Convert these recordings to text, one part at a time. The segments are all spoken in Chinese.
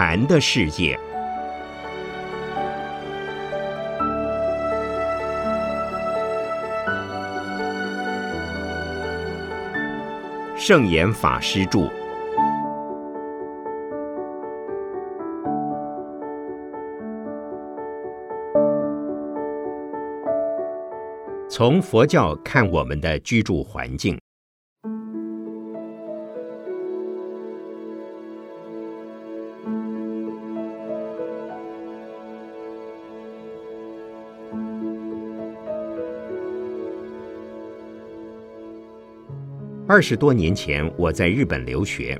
禅的世界，圣严法师著。从佛教看我们的居住环境。二十多年前，我在日本留学，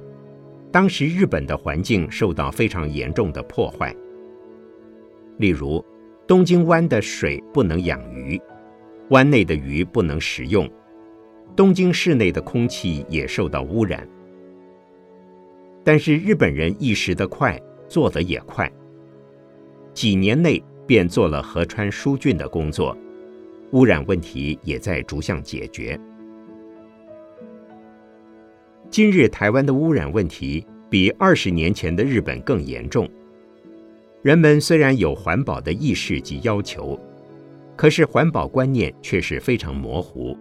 当时日本的环境受到非常严重的破坏。例如，东京湾的水不能养鱼，湾内的鱼不能食用，东京市内的空气也受到污染。但是日本人意识得快，做得也快，几年内便做了河川疏浚的工作，污染问题也在逐项解决。今日台湾的污染问题比二十年前的日本更严重。人们虽然有环保的意识及要求，可是环保观念却是非常模糊，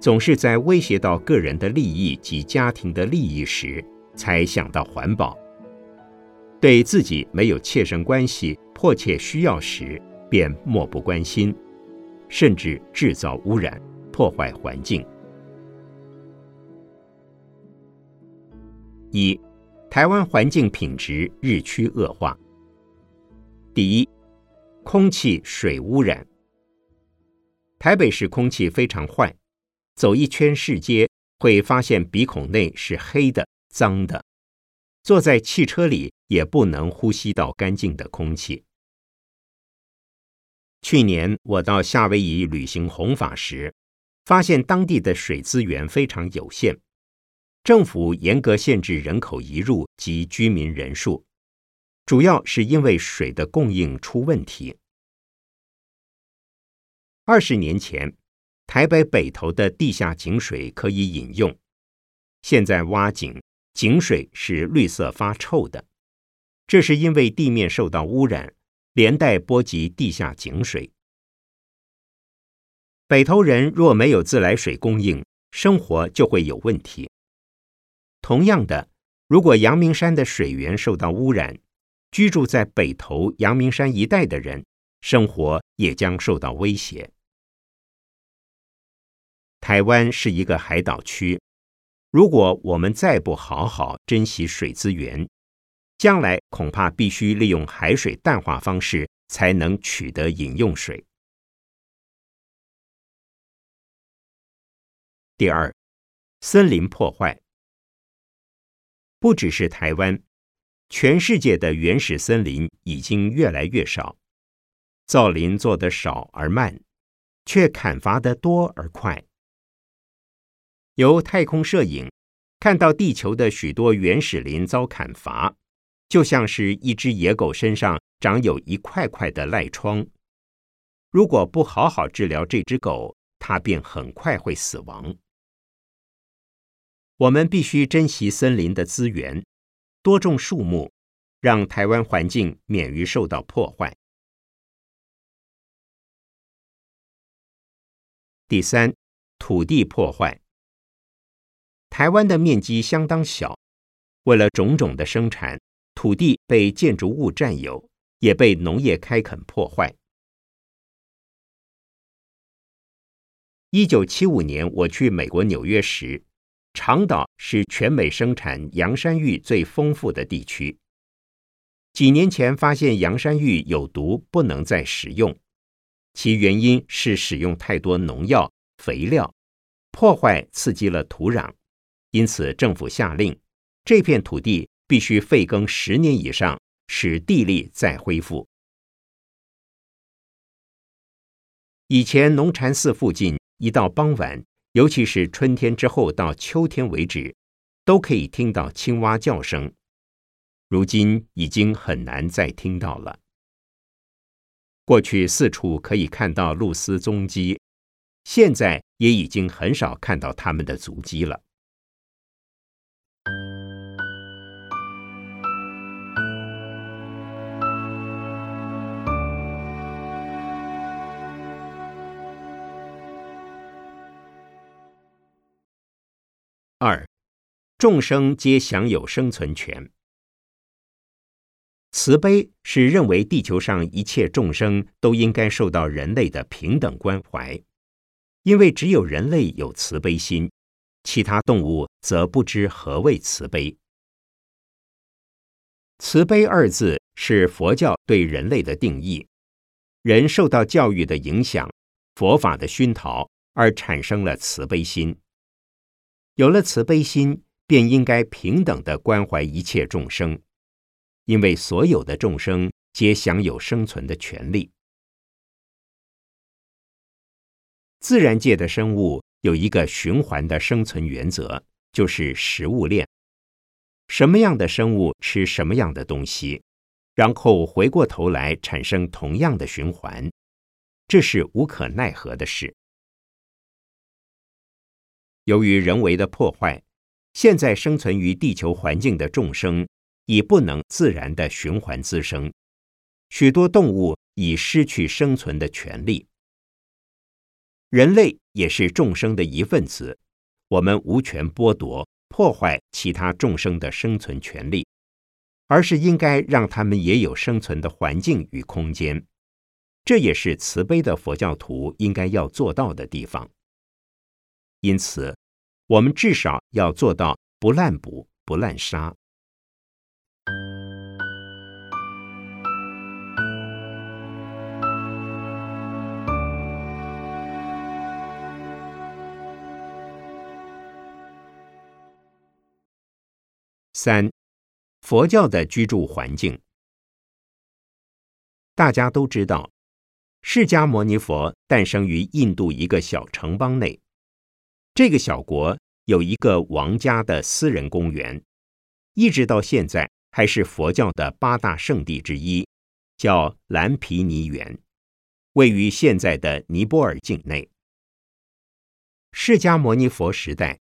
总是在威胁到个人的利益及家庭的利益时才想到环保。对自己没有切身关系、迫切需要时，便漠不关心，甚至制造污染、破坏环境。一，台湾环境品质日趋恶化。第一，空气水污染。台北市空气非常坏，走一圈市街会发现鼻孔内是黑的、脏的，坐在汽车里也不能呼吸到干净的空气。去年我到夏威夷旅行弘法时，发现当地的水资源非常有限。政府严格限制人口移入及居民人数，主要是因为水的供应出问题。二十年前，台北北投的地下井水可以饮用，现在挖井，井水是绿色发臭的，这是因为地面受到污染，连带波及地下井水。北投人若没有自来水供应，生活就会有问题。同样的，如果阳明山的水源受到污染，居住在北投阳明山一带的人生活也将受到威胁。台湾是一个海岛区，如果我们再不好好珍惜水资源，将来恐怕必须利用海水淡化方式才能取得饮用水。第二，森林破坏。不只是台湾，全世界的原始森林已经越来越少，造林做得少而慢，却砍伐得多而快。由太空摄影看到地球的许多原始林遭砍伐，就像是一只野狗身上长有一块块的赖疮。如果不好好治疗这只狗，它便很快会死亡。我们必须珍惜森林的资源，多种树木，让台湾环境免于受到破坏。第三，土地破坏。台湾的面积相当小，为了种种的生产，土地被建筑物占有，也被农业开垦破坏。一九七五年，我去美国纽约时。长岛是全美生产洋山芋最丰富的地区。几年前发现洋山芋有毒，不能再食用，其原因是使用太多农药、肥料，破坏刺激了土壤，因此政府下令，这片土地必须废耕十年以上，使地力再恢复。以前农禅寺附近，一到傍晚。尤其是春天之后到秋天为止，都可以听到青蛙叫声。如今已经很难再听到了。过去四处可以看到露丝踪迹，现在也已经很少看到它们的足迹了。二，众生皆享有生存权。慈悲是认为地球上一切众生都应该受到人类的平等关怀，因为只有人类有慈悲心，其他动物则不知何谓慈悲。慈悲二字是佛教对人类的定义，人受到教育的影响，佛法的熏陶，而产生了慈悲心。有了慈悲心，便应该平等的关怀一切众生。因为所有的众生皆享有生存的权利。自然界的生物有一个循环的生存原则，就是食物链。什么样的生物吃什么样的东西，然后回过头来产生同样的循环，这是无可奈何的事。由于人为的破坏，现在生存于地球环境的众生。已不能自然的循环滋生，许多动物已失去生存的权利。人类也是众生的一份子，我们无权剥夺、破坏其他众生的生存权利，而是应该让他们也有生存的环境与空间。这也是慈悲的佛教徒应该要做到的地方。因此，我们至少要做到不滥捕、不滥杀。三，佛教的居住环境，大家都知道，释迦牟尼佛诞生于印度一个小城邦内。这个小国有一个王家的私人公园，一直到现在还是佛教的八大圣地之一，叫蓝毗尼园，位于现在的尼泊尔境内。释迦牟尼佛时代。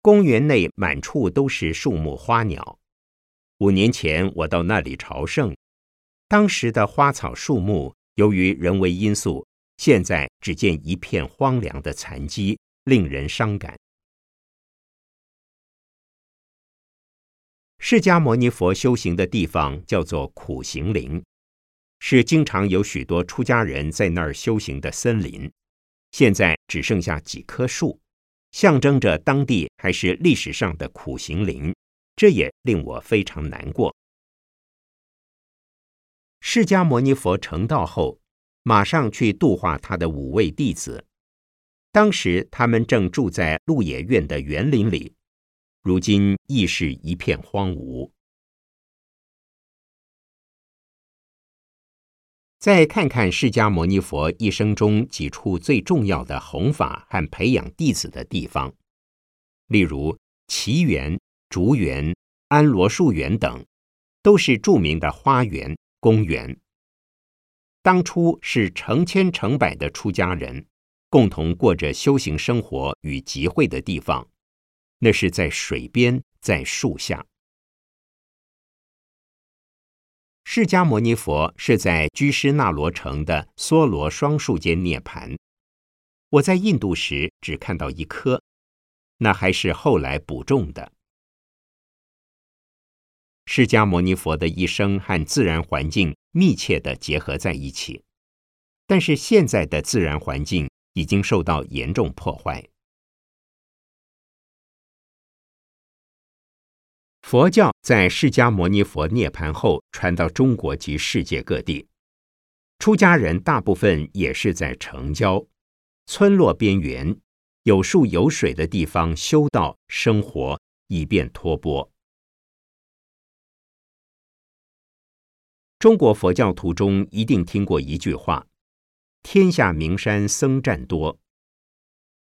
公园内满处都是树木花鸟。五年前我到那里朝圣，当时的花草树木由于人为因素，现在只见一片荒凉的残迹，令人伤感。释迦牟尼佛修行的地方叫做苦行林，是经常有许多出家人在那儿修行的森林，现在只剩下几棵树。象征着当地还是历史上的苦行林，这也令我非常难过。释迦牟尼佛成道后，马上去度化他的五位弟子。当时他们正住在鹿野苑的园林里，如今亦是一片荒芜。再看看释迦牟尼佛一生中几处最重要的弘法和培养弟子的地方，例如奇园、竹园、安罗树园等，都是著名的花园、公园。当初是成千成百的出家人共同过着修行生活与集会的地方，那是在水边，在树下。释迦牟尼佛是在居士那罗城的梭罗双树间涅盘。我在印度时只看到一棵，那还是后来补种的。释迦牟尼佛的一生和自然环境密切的结合在一起，但是现在的自然环境已经受到严重破坏。佛教在释迦牟尼佛涅盘后传到中国及世界各地，出家人大部分也是在城郊、村落边缘、有树有水的地方修道生活，以便托钵。中国佛教徒中一定听过一句话：“天下名山僧占多。”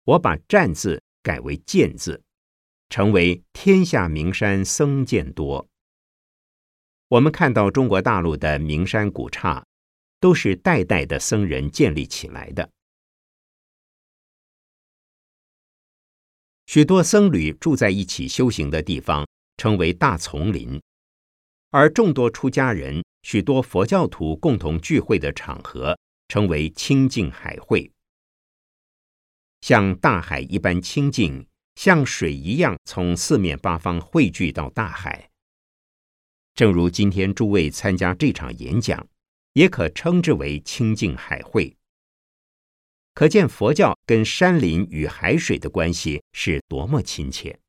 我把“占”字改为“见”字。成为天下名山僧见多。我们看到中国大陆的名山古刹，都是代代的僧人建立起来的。许多僧侣住在一起修行的地方，称为大丛林；而众多出家人、许多佛教徒共同聚会的场合，称为清净海会。像大海一般清净。像水一样从四面八方汇聚到大海。正如今天诸位参加这场演讲，也可称之为清净海会。可见佛教跟山林与海水的关系是多么亲切。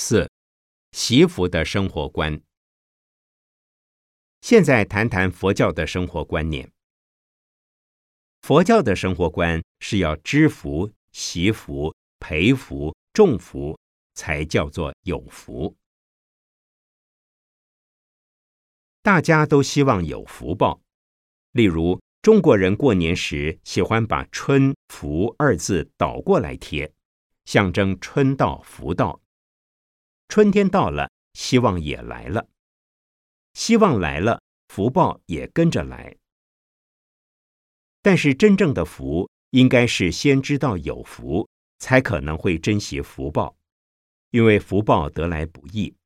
四，习福的生活观。现在谈谈佛教的生活观念。佛教的生活观是要知福。习福、培福、种福，才叫做有福。大家都希望有福报。例如，中国人过年时喜欢把“春福”二字倒过来贴，象征春到福到。春天到了，希望也来了；希望来了，福报也跟着来。但是，真正的福。应该是先知道有福，才可能会珍惜福报，因为福报得来不易。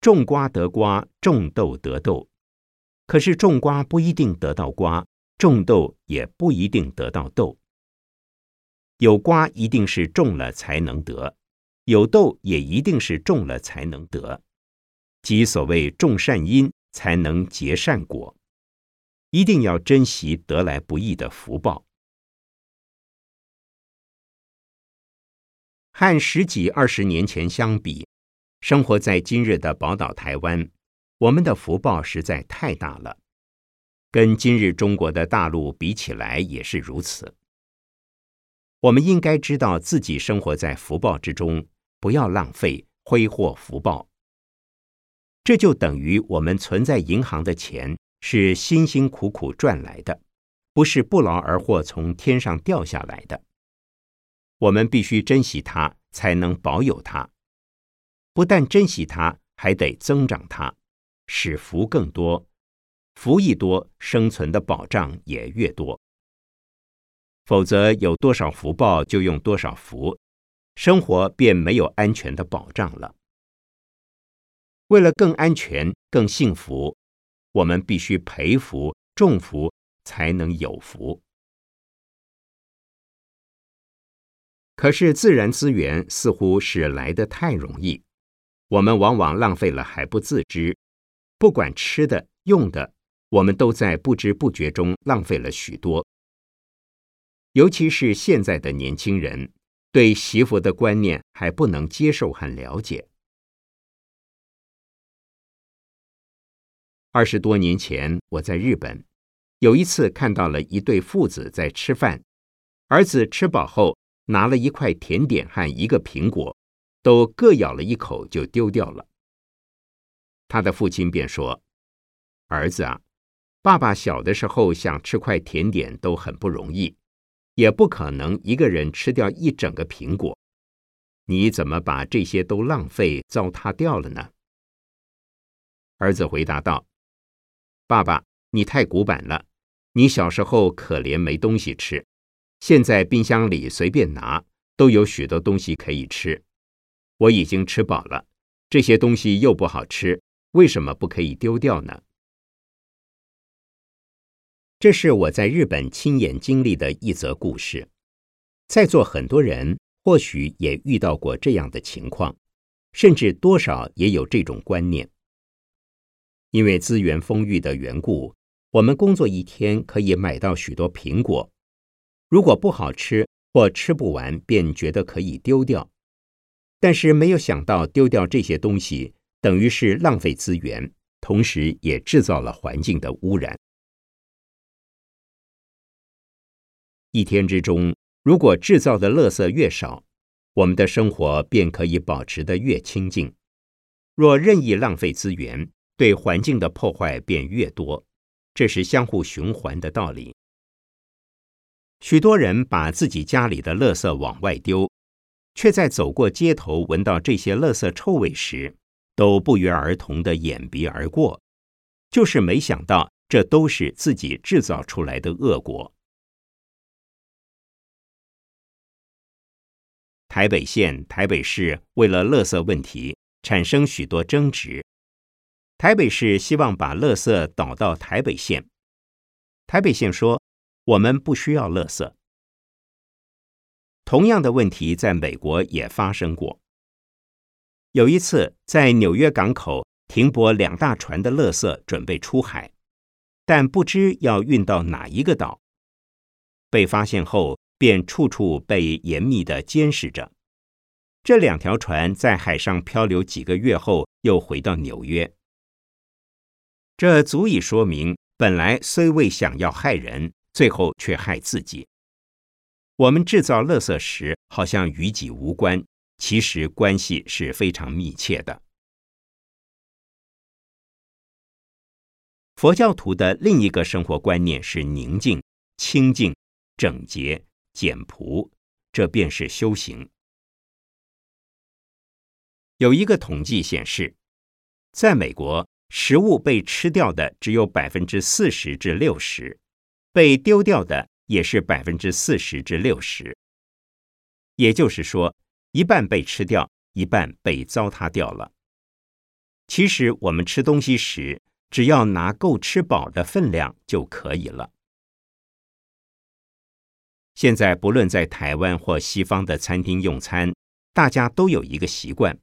种瓜得瓜，种豆得豆，可是种瓜不一定得到瓜，种豆也不一定得到豆。有瓜一定是种了才能得，有豆也一定是种了才能得，即所谓种善因才能结善果。一定要珍惜得来不易的福报。和十几二十年前相比，生活在今日的宝岛台湾，我们的福报实在太大了。跟今日中国的大陆比起来，也是如此。我们应该知道自己生活在福报之中，不要浪费挥霍福报。这就等于我们存在银行的钱。是辛辛苦苦赚来的，不是不劳而获从天上掉下来的。我们必须珍惜它，才能保有它。不但珍惜它，还得增长它，使福更多。福一多，生存的保障也越多。否则，有多少福报就用多少福，生活便没有安全的保障了。为了更安全、更幸福。我们必须培福、种福，才能有福。可是自然资源似乎是来得太容易，我们往往浪费了还不自知。不管吃的、用的，我们都在不知不觉中浪费了许多。尤其是现在的年轻人，对媳妇的观念还不能接受和了解。二十多年前，我在日本，有一次看到了一对父子在吃饭。儿子吃饱后，拿了一块甜点和一个苹果，都各咬了一口就丢掉了。他的父亲便说：“儿子啊，爸爸小的时候想吃块甜点都很不容易，也不可能一个人吃掉一整个苹果。你怎么把这些都浪费糟蹋掉了呢？”儿子回答道。爸爸，你太古板了。你小时候可怜没东西吃，现在冰箱里随便拿都有许多东西可以吃。我已经吃饱了，这些东西又不好吃，为什么不可以丢掉呢？这是我在日本亲眼经历的一则故事。在座很多人或许也遇到过这样的情况，甚至多少也有这种观念。因为资源丰裕的缘故，我们工作一天可以买到许多苹果。如果不好吃或吃不完，便觉得可以丢掉。但是没有想到，丢掉这些东西等于是浪费资源，同时也制造了环境的污染。一天之中，如果制造的垃圾越少，我们的生活便可以保持得越清净。若任意浪费资源，对环境的破坏便越多，这是相互循环的道理。许多人把自己家里的垃圾往外丢，却在走过街头闻到这些垃圾臭味时，都不约而同的掩鼻而过，就是没想到这都是自己制造出来的恶果。台北县、台北市为了垃圾问题产生许多争执。台北市希望把垃圾导到台北县，台北县说我们不需要垃圾。同样的问题在美国也发生过。有一次在纽约港口停泊两大船的垃圾准备出海，但不知要运到哪一个岛。被发现后，便处处被严密的监视着。这两条船在海上漂流几个月后，又回到纽约。这足以说明，本来虽未想要害人，最后却害自己。我们制造垃圾时，好像与己无关，其实关系是非常密切的。佛教徒的另一个生活观念是宁静、清净、整洁、简朴，这便是修行。有一个统计显示，在美国。食物被吃掉的只有百分之四十至六十，被丢掉的也是百分之四十至六十。也就是说，一半被吃掉，一半被糟蹋掉了。其实我们吃东西时，只要拿够吃饱的分量就可以了。现在不论在台湾或西方的餐厅用餐，大家都有一个习惯：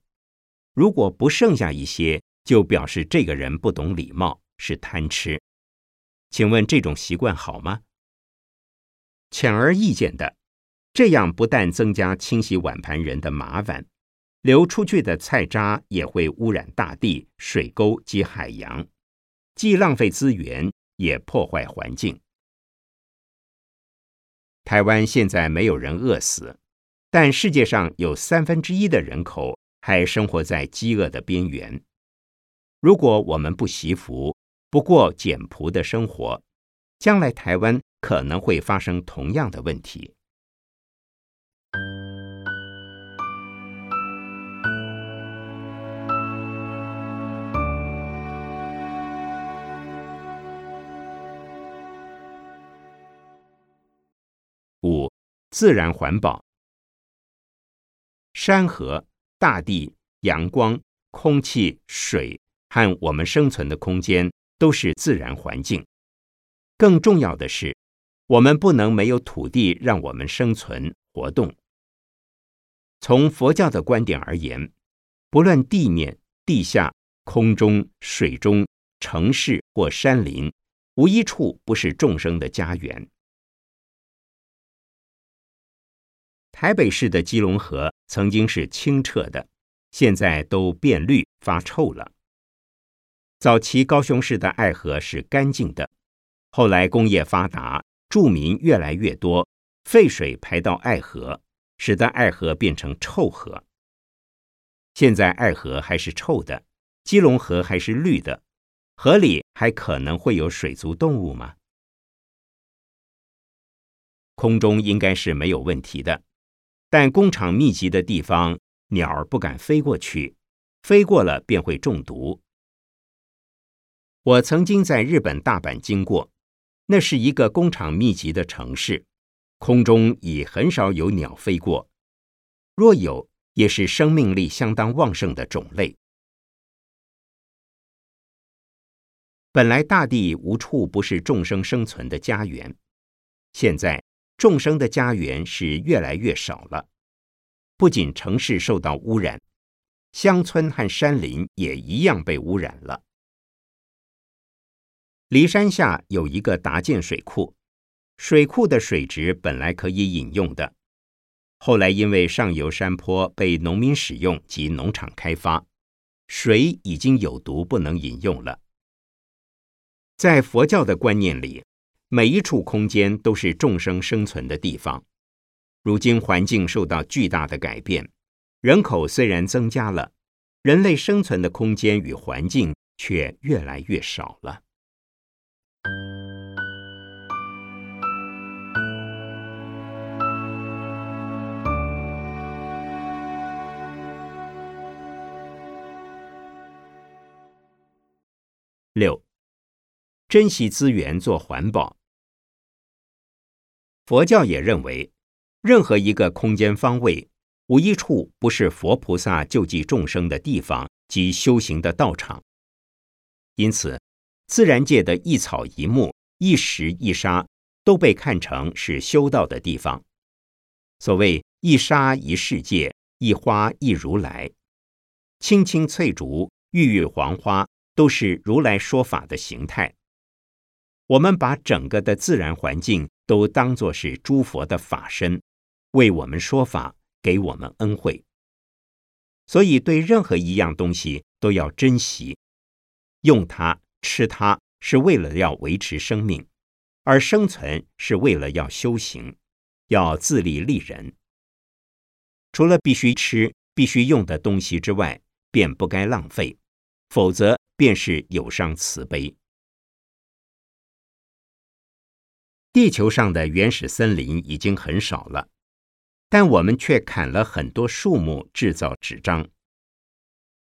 如果不剩下一些。就表示这个人不懂礼貌，是贪吃。请问这种习惯好吗？显而易见的，这样不但增加清洗碗盘人的麻烦，流出去的菜渣也会污染大地、水沟及海洋，既浪费资源，也破坏环境。台湾现在没有人饿死，但世界上有三分之一的人口还生活在饥饿的边缘。如果我们不习福，不过简朴的生活，将来台湾可能会发生同样的问题。自然环保，山河、大地、阳光、空气、水。和我们生存的空间都是自然环境。更重要的是，我们不能没有土地让我们生存活动。从佛教的观点而言，不论地面、地下、空中、水中、城市或山林，无一处不是众生的家园。台北市的基隆河曾经是清澈的，现在都变绿发臭了。早期高雄市的爱河是干净的，后来工业发达，住民越来越多，废水排到爱河，使得爱河变成臭河。现在爱河还是臭的，基隆河还是绿的，河里还可能会有水族动物吗？空中应该是没有问题的，但工厂密集的地方，鸟儿不敢飞过去，飞过了便会中毒。我曾经在日本大阪经过，那是一个工厂密集的城市，空中已很少有鸟飞过，若有，也是生命力相当旺盛的种类。本来大地无处不是众生生存的家园，现在众生的家园是越来越少了。不仅城市受到污染，乡村和山林也一样被污染了。骊山下有一个达建水库，水库的水质本来可以饮用的，后来因为上游山坡被农民使用及农场开发，水已经有毒，不能饮用了。在佛教的观念里，每一处空间都是众生生存的地方。如今环境受到巨大的改变，人口虽然增加了，人类生存的空间与环境却越来越少了。六，珍惜资源做环保。佛教也认为，任何一个空间方位无一处不是佛菩萨救济众生的地方及修行的道场。因此，自然界的一草一木、一石一沙，都被看成是修道的地方。所谓一沙一世界，一花一如来，青青翠竹、郁郁黄花，都是如来说法的形态。我们把整个的自然环境都当作是诸佛的法身，为我们说法。给我们恩惠，所以对任何一样东西都要珍惜，用它、吃它是为了要维持生命，而生存是为了要修行，要自立立人。除了必须吃、必须用的东西之外，便不该浪费，否则便是有伤慈悲。地球上的原始森林已经很少了。但我们却砍了很多树木制造纸张。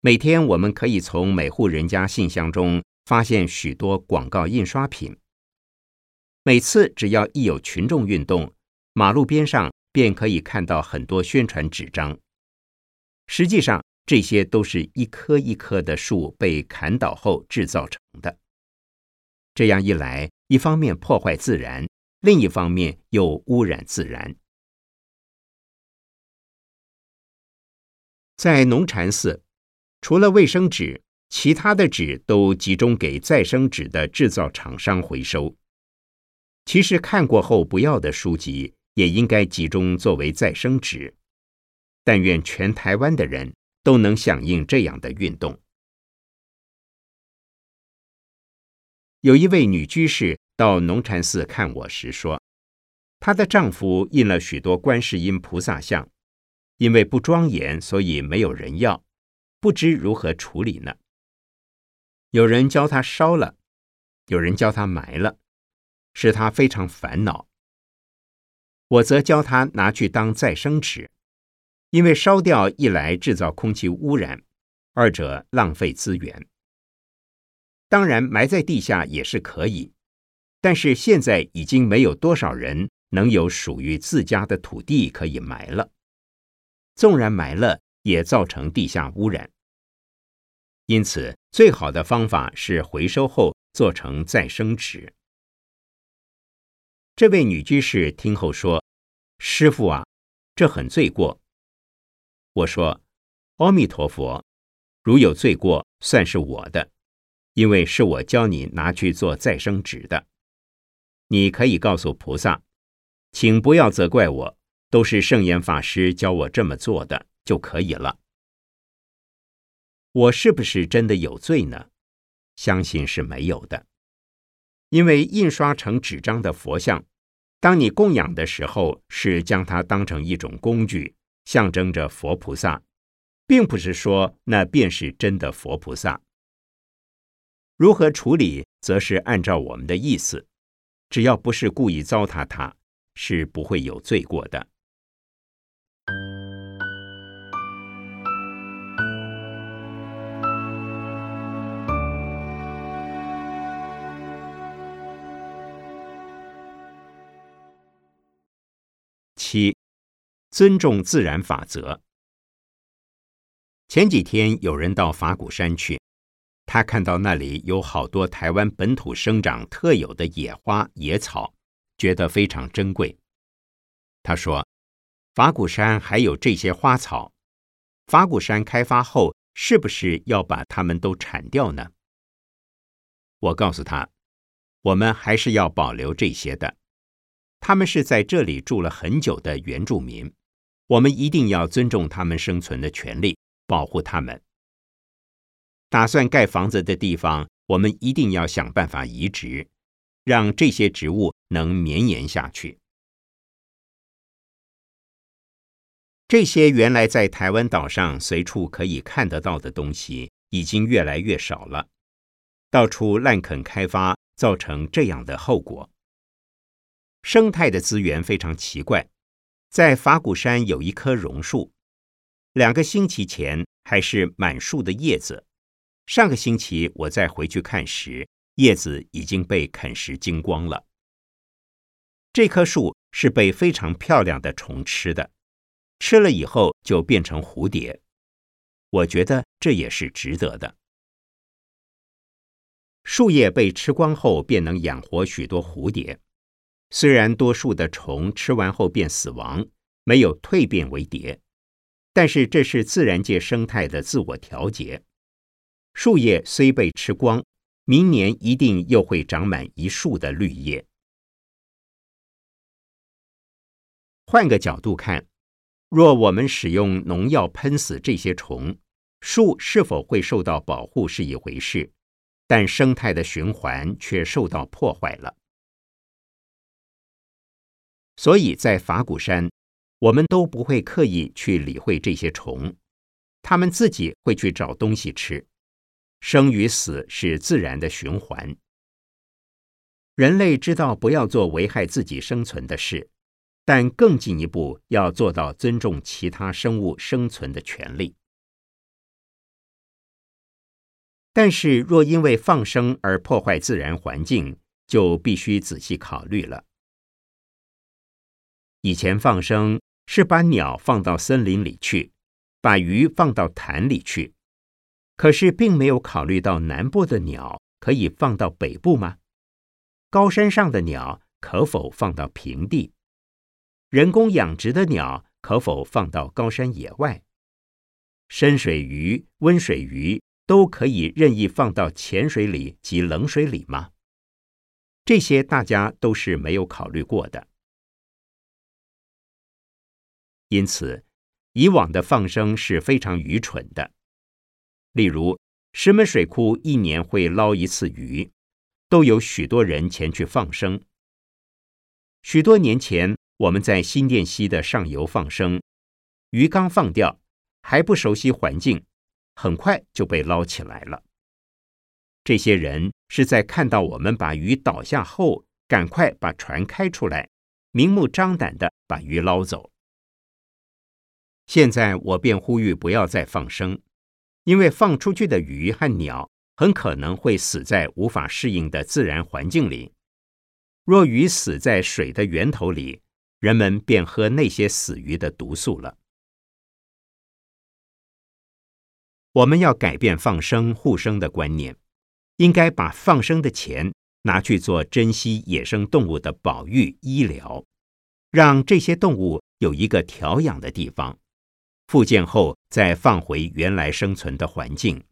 每天我们可以从每户人家信箱中发现许多广告印刷品。每次只要一有群众运动，马路边上便可以看到很多宣传纸张。实际上，这些都是一棵一棵的树被砍倒后制造成的。这样一来，一方面破坏自然，另一方面又污染自然。在农禅寺，除了卫生纸，其他的纸都集中给再生纸的制造厂商回收。其实看过后不要的书籍，也应该集中作为再生纸。但愿全台湾的人都能响应这样的运动。有一位女居士到农禅寺看我时说，她的丈夫印了许多观世音菩萨像。因为不庄严，所以没有人要，不知如何处理呢？有人教他烧了，有人教他埋了，使他非常烦恼。我则教他拿去当再生纸，因为烧掉一来制造空气污染，二者浪费资源。当然埋在地下也是可以，但是现在已经没有多少人能有属于自家的土地可以埋了。纵然埋了，也造成地下污染。因此，最好的方法是回收后做成再生纸。这位女居士听后说：“师傅啊，这很罪过。”我说：“阿弥陀佛，如有罪过，算是我的，因为是我教你拿去做再生纸的。你可以告诉菩萨，请不要责怪我。”都是圣严法师教我这么做的就可以了。我是不是真的有罪呢？相信是没有的，因为印刷成纸张的佛像，当你供养的时候，是将它当成一种工具，象征着佛菩萨，并不是说那便是真的佛菩萨。如何处理，则是按照我们的意思，只要不是故意糟蹋他，是不会有罪过的。七，尊重自然法则。前几天有人到法鼓山去，他看到那里有好多台湾本土生长特有的野花野草，觉得非常珍贵。他说：“法鼓山还有这些花草，法鼓山开发后是不是要把它们都铲掉呢？”我告诉他：“我们还是要保留这些的。”他们是在这里住了很久的原住民，我们一定要尊重他们生存的权利，保护他们。打算盖房子的地方，我们一定要想办法移植，让这些植物能绵延下去。这些原来在台湾岛上随处可以看得到的东西，已经越来越少了，到处滥垦开发，造成这样的后果。生态的资源非常奇怪，在法鼓山有一棵榕树，两个星期前还是满树的叶子，上个星期我再回去看时，叶子已经被啃食精光了。这棵树是被非常漂亮的虫吃的，吃了以后就变成蝴蝶。我觉得这也是值得的。树叶被吃光后，便能养活许多蝴蝶。虽然多数的虫吃完后便死亡，没有蜕变为蝶，但是这是自然界生态的自我调节。树叶虽被吃光，明年一定又会长满一树的绿叶。换个角度看，若我们使用农药喷死这些虫，树是否会受到保护是一回事，但生态的循环却受到破坏了。所以在法鼓山，我们都不会刻意去理会这些虫，它们自己会去找东西吃。生与死是自然的循环。人类知道不要做危害自己生存的事，但更进一步要做到尊重其他生物生存的权利。但是，若因为放生而破坏自然环境，就必须仔细考虑了。以前放生是把鸟放到森林里去，把鱼放到潭里去，可是并没有考虑到南部的鸟可以放到北部吗？高山上的鸟可否放到平地？人工养殖的鸟可否放到高山野外？深水鱼、温水鱼。都可以任意放到浅水里及冷水里吗？这些大家都是没有考虑过的。因此，以往的放生是非常愚蠢的。例如，石门水库一年会捞一次鱼，都有许多人前去放生。许多年前，我们在新店溪的上游放生，鱼刚放掉，还不熟悉环境。很快就被捞起来了。这些人是在看到我们把鱼倒下后，赶快把船开出来，明目张胆的把鱼捞走。现在我便呼吁不要再放生，因为放出去的鱼和鸟很可能会死在无法适应的自然环境里。若鱼死在水的源头里，人们便喝那些死鱼的毒素了。我们要改变放生护生的观念，应该把放生的钱拿去做珍稀野生动物的保育医疗，让这些动物有一个调养的地方，复健后再放回原来生存的环境，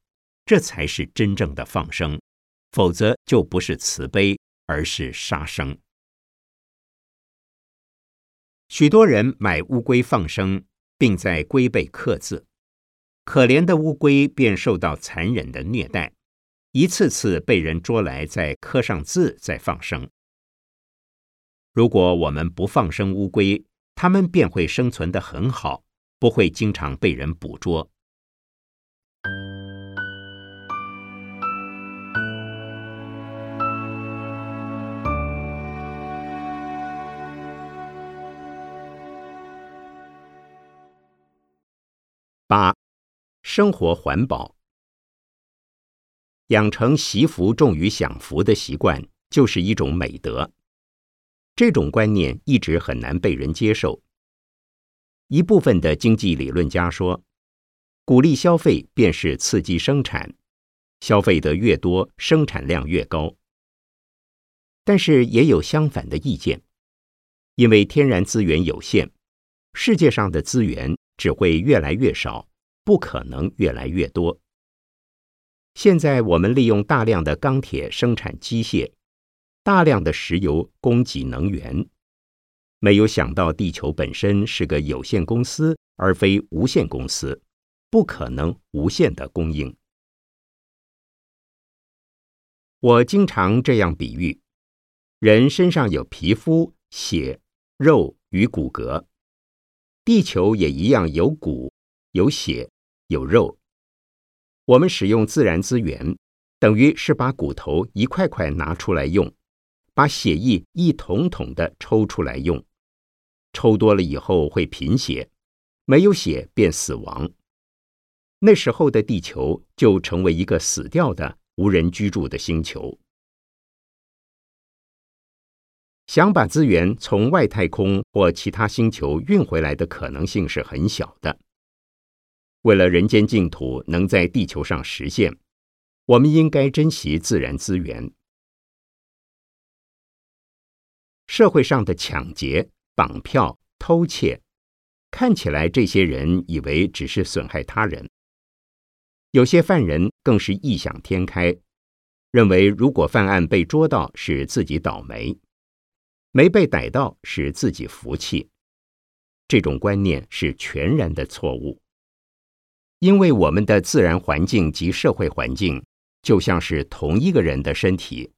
这才是真正的放生，否则就不是慈悲，而是杀生。许多人买乌龟放生，并在龟背刻字。可怜的乌龟便受到残忍的虐待，一次次被人捉来，再刻上字，再放生。如果我们不放生乌龟，它们便会生存的很好，不会经常被人捕捉。八。生活环保，养成惜福重于享福的习惯，就是一种美德。这种观念一直很难被人接受。一部分的经济理论家说，鼓励消费便是刺激生产，消费的越多，生产量越高。但是也有相反的意见，因为天然资源有限，世界上的资源只会越来越少。不可能越来越多。现在我们利用大量的钢铁生产机械，大量的石油供给能源，没有想到地球本身是个有限公司，而非无限公司，不可能无限的供应。我经常这样比喻：人身上有皮肤、血、肉与骨骼，地球也一样有骨、有血。有肉，我们使用自然资源，等于是把骨头一块块拿出来用，把血液一桶桶的抽出来用，抽多了以后会贫血，没有血便死亡。那时候的地球就成为一个死掉的无人居住的星球。想把资源从外太空或其他星球运回来的可能性是很小的。为了人间净土能在地球上实现，我们应该珍惜自然资源。社会上的抢劫、绑票、偷窃，看起来这些人以为只是损害他人，有些犯人更是异想天开，认为如果犯案被捉到是自己倒霉，没被逮到是自己福气。这种观念是全然的错误，因为我们的自然环境及社会环境就像是同一个人的身体。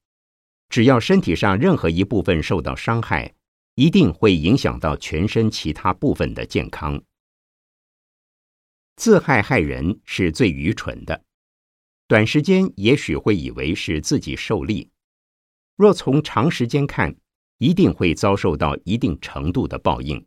只要身体上任何一部分受到伤害，一定会影响到全身其他部分的健康。自害害人是最愚蠢的，短时间也许会以为是自己受力，若从长时间看，一定会遭受到一定程度的报应。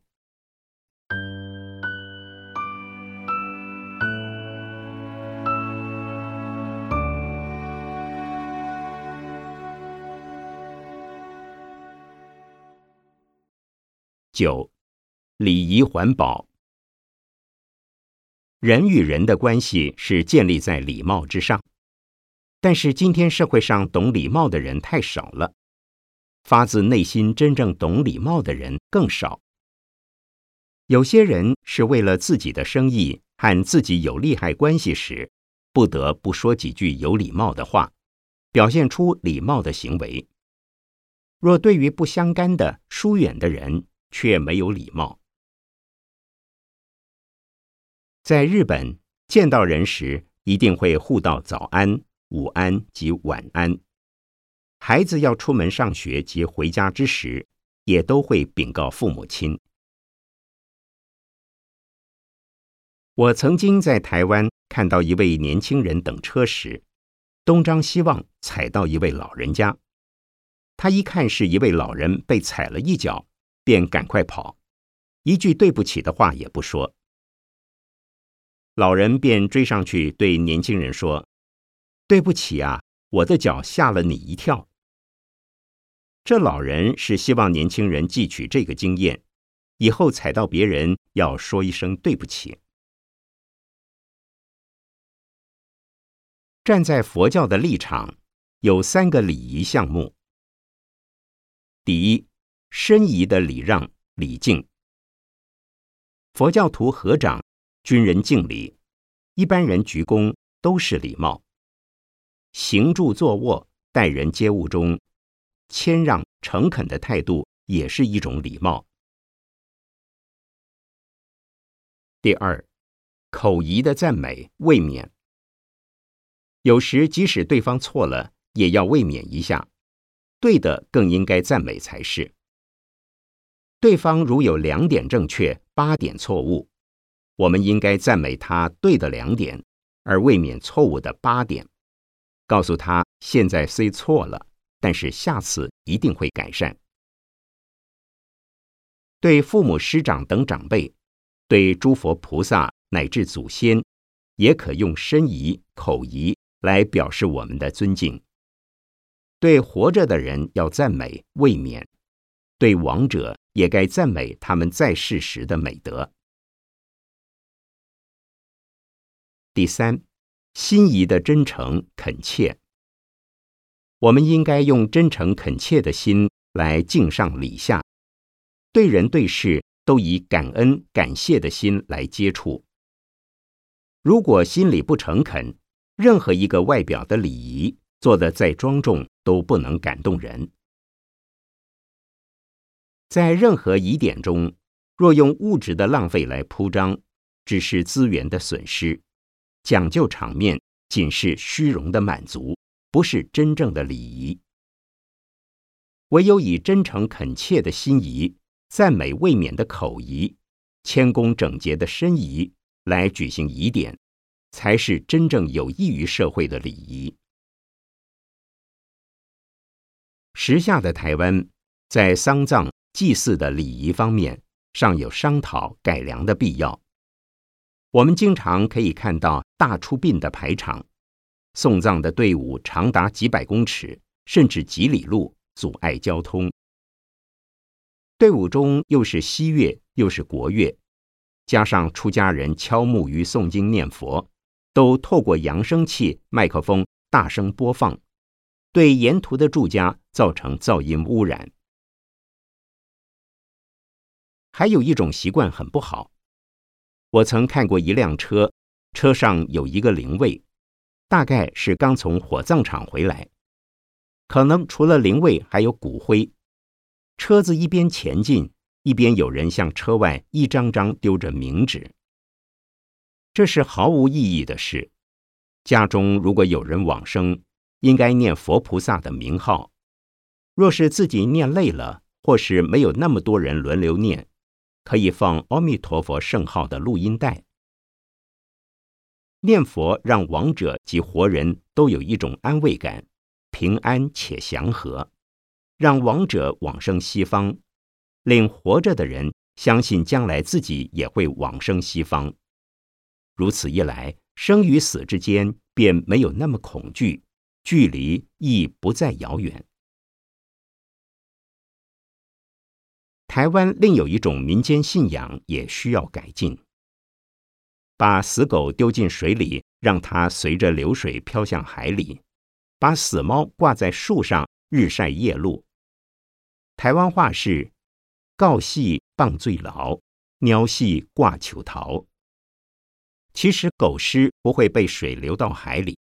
九，礼仪环保。人与人的关系是建立在礼貌之上，但是今天社会上懂礼貌的人太少了，发自内心真正懂礼貌的人更少。有些人是为了自己的生意和自己有利害关系时，不得不说几句有礼貌的话，表现出礼貌的行为。若对于不相干的疏远的人，却没有礼貌。在日本，见到人时一定会互道早安、午安及晚安。孩子要出门上学及回家之时，也都会禀告父母亲。我曾经在台湾看到一位年轻人等车时，东张西望，踩到一位老人家。他一看是一位老人被踩了一脚。便赶快跑，一句对不起的话也不说。老人便追上去对年轻人说：“对不起啊，我的脚吓了你一跳。”这老人是希望年轻人汲取这个经验，以后踩到别人要说一声对不起。站在佛教的立场，有三个礼仪项目。第一。身仪的礼让礼敬，佛教徒合掌，军人敬礼，一般人鞠躬都是礼貌。行住坐卧、待人接物中，谦让诚恳的态度也是一种礼貌。第二，口仪的赞美未免，有时即使对方错了，也要未免一下，对的更应该赞美才是。对方如有两点正确，八点错误，我们应该赞美他对的两点，而未免错误的八点。告诉他现在虽错了，但是下次一定会改善。对父母师长等长辈，对诸佛菩萨乃至祖先，也可用身仪、口仪来表示我们的尊敬。对活着的人要赞美，未免；对亡者。也该赞美他们在世时的美德。第三，心仪的真诚恳切，我们应该用真诚恳切的心来敬上礼下，对人对事都以感恩感谢的心来接触。如果心里不诚恳，任何一个外表的礼仪做得再庄重，都不能感动人。在任何疑点中，若用物质的浪费来铺张，只是资源的损失；讲究场面，仅是虚荣的满足，不是真正的礼仪。唯有以真诚恳切的心仪、赞美未免的口仪、谦恭整洁的身仪来举行疑点，才是真正有益于社会的礼仪。时下的台湾，在丧葬。祭祀的礼仪方面尚有商讨改良的必要。我们经常可以看到大出殡的排场，送葬的队伍长达几百公尺，甚至几里路，阻碍交通。队伍中又是西乐又是国乐，加上出家人敲木鱼诵经念佛，都透过扬声器、麦克风大声播放，对沿途的住家造成噪音污染。还有一种习惯很不好，我曾看过一辆车，车上有一个灵位，大概是刚从火葬场回来，可能除了灵位还有骨灰。车子一边前进，一边有人向车外一张张丢着冥纸。这是毫无意义的事。家中如果有人往生，应该念佛菩萨的名号。若是自己念累了，或是没有那么多人轮流念，可以放阿弥陀佛圣号的录音带。念佛让亡者及活人都有一种安慰感，平安且祥和。让亡者往生西方，令活着的人相信将来自己也会往生西方。如此一来，生与死之间便没有那么恐惧，距离亦不再遥远。台湾另有一种民间信仰也需要改进：把死狗丢进水里，让它随着流水飘向海里；把死猫挂在树上，日晒夜露。台湾话是“告戏棒最牢，鸟戏挂球桃”。其实狗尸不会被水流到海里，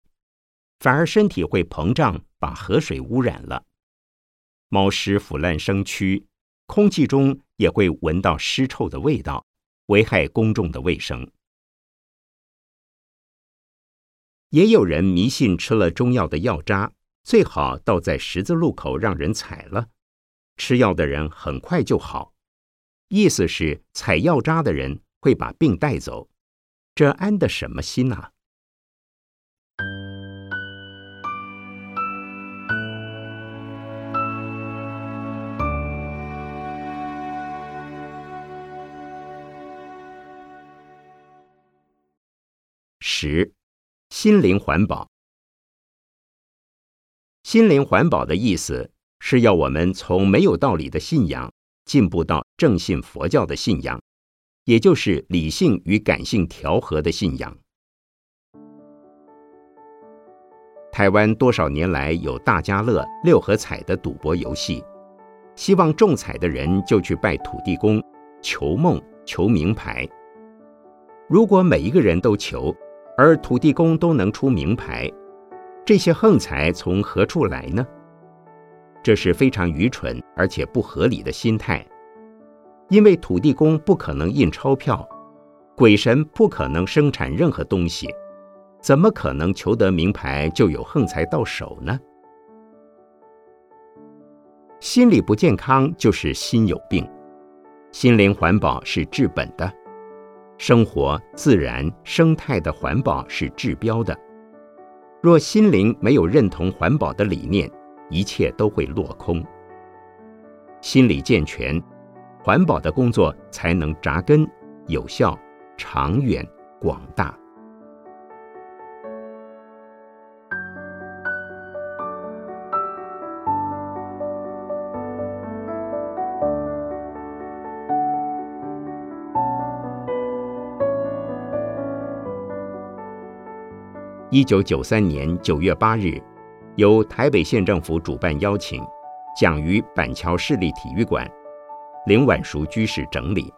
反而身体会膨胀，把河水污染了。猫尸腐烂生蛆，空气中也会闻到尸臭的味道，危害公众的卫生。也有人迷信吃了中药的药渣，最好倒在十字路口让人踩了。吃药的人很快就好，意思是采药渣的人会把病带走，这安的什么心啊？十，心灵环保。心灵环保的意思。是要我们从没有道理的信仰进步到正信佛教的信仰，也就是理性与感性调和的信仰。台湾多少年来有大家乐、六合彩的赌博游戏，希望中彩的人就去拜土地公，求梦、求名牌。如果每一个人都求，而土地公都能出名牌，这些横财从何处来呢？这是非常愚蠢而且不合理的心态，因为土地公不可能印钞票，鬼神不可能生产任何东西，怎么可能求得名牌就有横财到手呢？心理不健康就是心有病，心灵环保是治本的，生活自然生态的环保是治标的。若心灵没有认同环保的理念，一切都会落空。心理健全，环保的工作才能扎根、有效、长远、广大。一九九三年九月八日。由台北县政府主办，邀请讲于板桥市立体育馆，林婉淑居士整理。